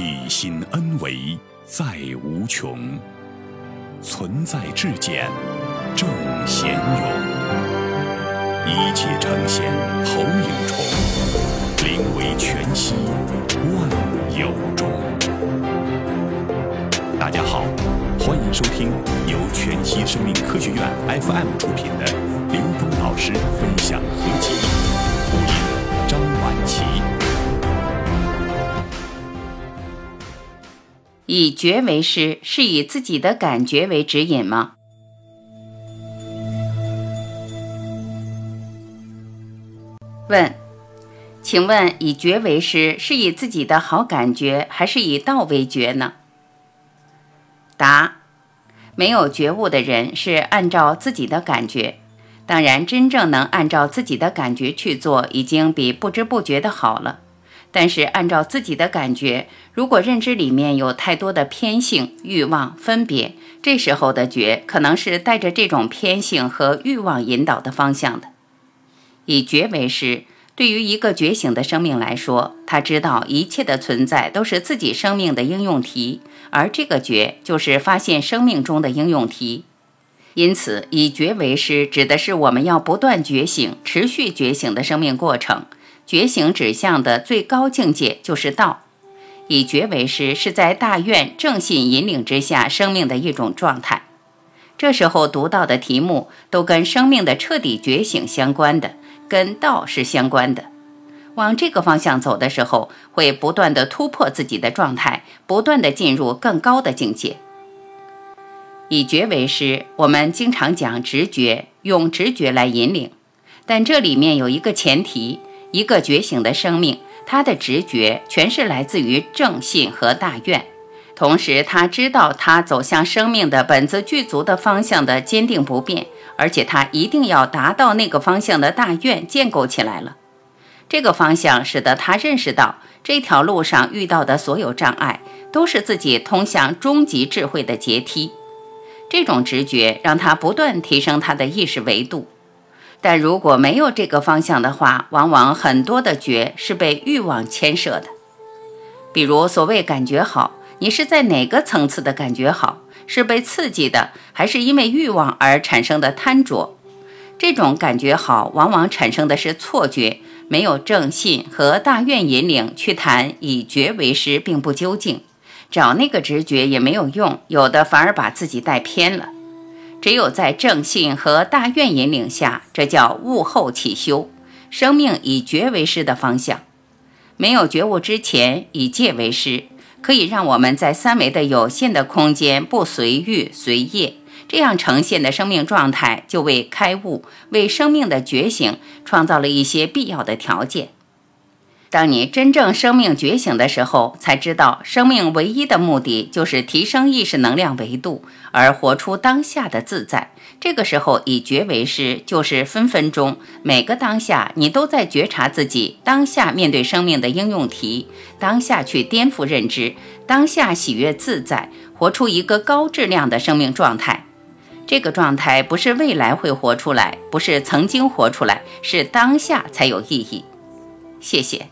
体心恩为在无穷，存在至简正贤勇，一切呈现投影重，灵为全息万有中。大家好，欢迎收听由全息生命科学院 FM 出品的刘峰老师分享合集，播音张晚以觉为师，是以自己的感觉为指引吗？问，请问以觉为师，是以自己的好感觉，还是以道为觉呢？答：没有觉悟的人是按照自己的感觉，当然，真正能按照自己的感觉去做，已经比不知不觉的好了。但是，按照自己的感觉，如果认知里面有太多的偏性、欲望、分别，这时候的觉可能是带着这种偏性和欲望引导的方向的。以觉为师，对于一个觉醒的生命来说，他知道一切的存在都是自己生命的应用题，而这个觉就是发现生命中的应用题。因此，以觉为师，指的是我们要不断觉醒、持续觉醒的生命过程。觉醒指向的最高境界就是道，以觉为师是在大愿正信引领之下生命的一种状态。这时候读到的题目都跟生命的彻底觉醒相关的，跟道是相关的。往这个方向走的时候，会不断的突破自己的状态，不断的进入更高的境界。以觉为师，我们经常讲直觉，用直觉来引领，但这里面有一个前提。一个觉醒的生命，他的直觉全是来自于正信和大愿，同时他知道他走向生命的本自具足的方向的坚定不变，而且他一定要达到那个方向的大愿建构起来了。这个方向使得他认识到，这条路上遇到的所有障碍都是自己通向终极智慧的阶梯。这种直觉让他不断提升他的意识维度。但如果没有这个方向的话，往往很多的觉是被欲望牵涉的。比如所谓感觉好，你是在哪个层次的感觉好？是被刺激的，还是因为欲望而产生的贪着？这种感觉好，往往产生的是错觉，没有正信和大愿引领去谈以觉为师，并不究竟。找那个直觉也没有用，有的反而把自己带偏了。只有在正信和大愿引领下，这叫悟后起修，生命以觉为师的方向。没有觉悟之前，以戒为师，可以让我们在三维的有限的空间不随欲随业，这样呈现的生命状态，就为开悟、为生命的觉醒创造了一些必要的条件。当你真正生命觉醒的时候，才知道生命唯一的目的就是提升意识能量维度，而活出当下的自在。这个时候以觉为师，就是分分钟每个当下，你都在觉察自己当下面对生命的应用题，当下去颠覆认知，当下喜悦自在，活出一个高质量的生命状态。这个状态不是未来会活出来，不是曾经活出来，是当下才有意义。谢谢。